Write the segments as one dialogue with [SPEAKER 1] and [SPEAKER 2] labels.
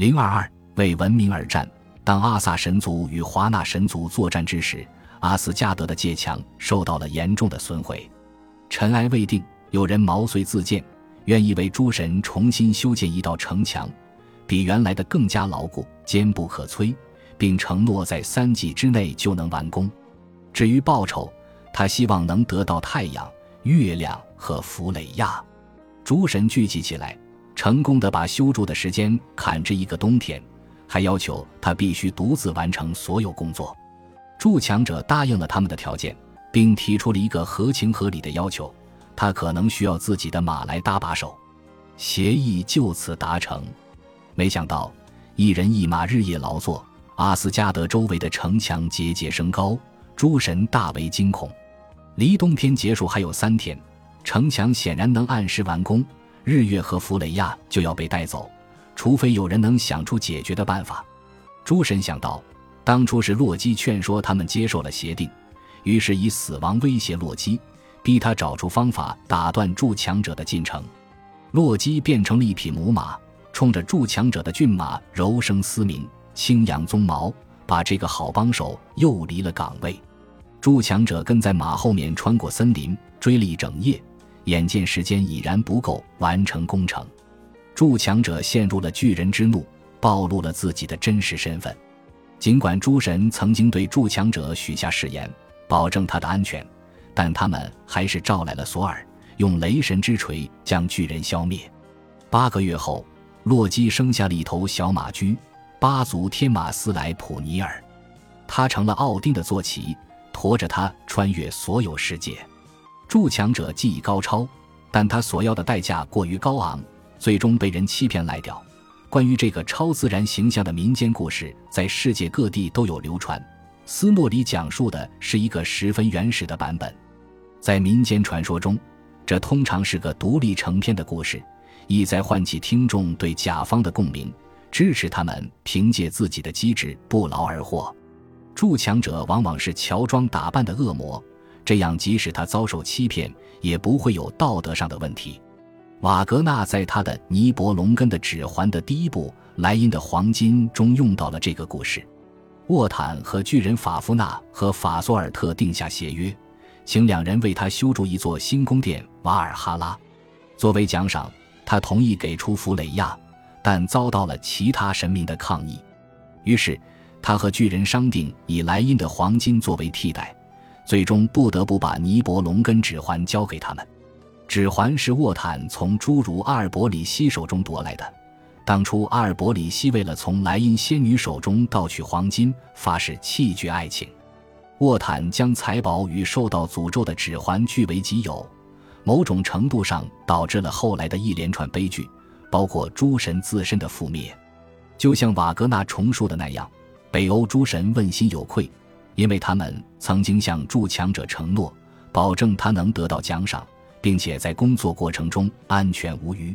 [SPEAKER 1] 零二二为文明而战。当阿萨神族与华纳神族作战之时，阿斯加德的界墙受到了严重的损毁。尘埃未定，有人毛遂自荐，愿意为诸神重新修建一道城墙，比原来的更加牢固、坚不可摧，并承诺在三季之内就能完工。至于报酬，他希望能得到太阳、月亮和弗雷亚。诸神聚集起来，成功的把修筑的时间砍至一个冬天。还要求他必须独自完成所有工作，筑墙者答应了他们的条件，并提出了一个合情合理的要求：他可能需要自己的马来搭把手。协议就此达成。没想到，一人一马日夜劳作，阿斯加德周围的城墙节节升高，诸神大为惊恐。离冬天结束还有三天，城墙显然能按时完工，日月和弗雷亚就要被带走。除非有人能想出解决的办法，诸神想到，当初是洛基劝说他们接受了协定，于是以死亡威胁洛基，逼他找出方法打断筑墙者的进程。洛基变成了一匹母马，冲着筑墙者的骏马柔声嘶鸣，轻扬鬃毛，把这个好帮手诱离了岗位。筑墙者跟在马后面穿过森林，追了一整夜，眼见时间已然不够完成工程。筑墙者陷入了巨人之怒，暴露了自己的真实身份。尽管诸神曾经对筑墙者许下誓言，保证他的安全，但他们还是召来了索尔，用雷神之锤将巨人消灭。八个月后，洛基生下了一头小马驹——八族天马斯莱普尼尔，他成了奥丁的坐骑，驮着他穿越所有世界。筑墙者技艺高超，但他所要的代价过于高昂。最终被人欺骗赖掉。关于这个超自然形象的民间故事，在世界各地都有流传。斯诺里讲述的是一个十分原始的版本。在民间传说中，这通常是个独立成篇的故事，意在唤起听众对甲方的共鸣，支持他们凭借自己的机智不劳而获。筑墙者往往是乔装打扮的恶魔，这样即使他遭受欺骗，也不会有道德上的问题。瓦格纳在他的《尼伯龙根的指环》的第一部《莱茵的黄金》中用到了这个故事。沃坦和巨人法夫纳和法索尔特定下协约，请两人为他修筑一座新宫殿瓦尔哈拉。作为奖赏，他同意给出弗雷亚，但遭到了其他神明的抗议。于是，他和巨人商定以莱茵的黄金作为替代，最终不得不把尼伯龙根指环交给他们。指环是沃坦从侏儒阿尔伯里希手中夺来的。当初阿尔伯里希为了从莱茵仙女手中盗取黄金，发誓弃绝爱情。沃坦将财宝与受到诅咒的指环据为己有，某种程度上导致了后来的一连串悲剧，包括诸神自身的覆灭。就像瓦格纳重述的那样，北欧诸神问心有愧，因为他们曾经向筑墙者承诺，保证他能得到奖赏。并且在工作过程中安全无虞。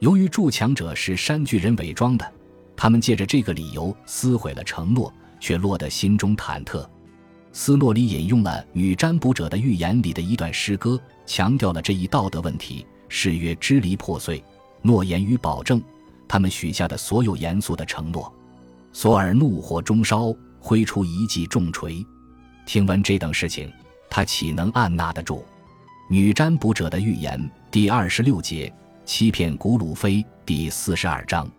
[SPEAKER 1] 由于筑墙者是山巨人伪装的，他们借着这个理由撕毁了承诺，却落得心中忐忑。斯诺里引用了女占卜者的预言里的一段诗歌，强调了这一道德问题：誓约支离破碎，诺言与保证，他们许下的所有严肃的承诺。索尔怒火中烧，挥出一记重锤。听闻这等事情，他岂能按捺得住？女占卜者的预言第二十六节，欺骗古鲁菲第四十二章。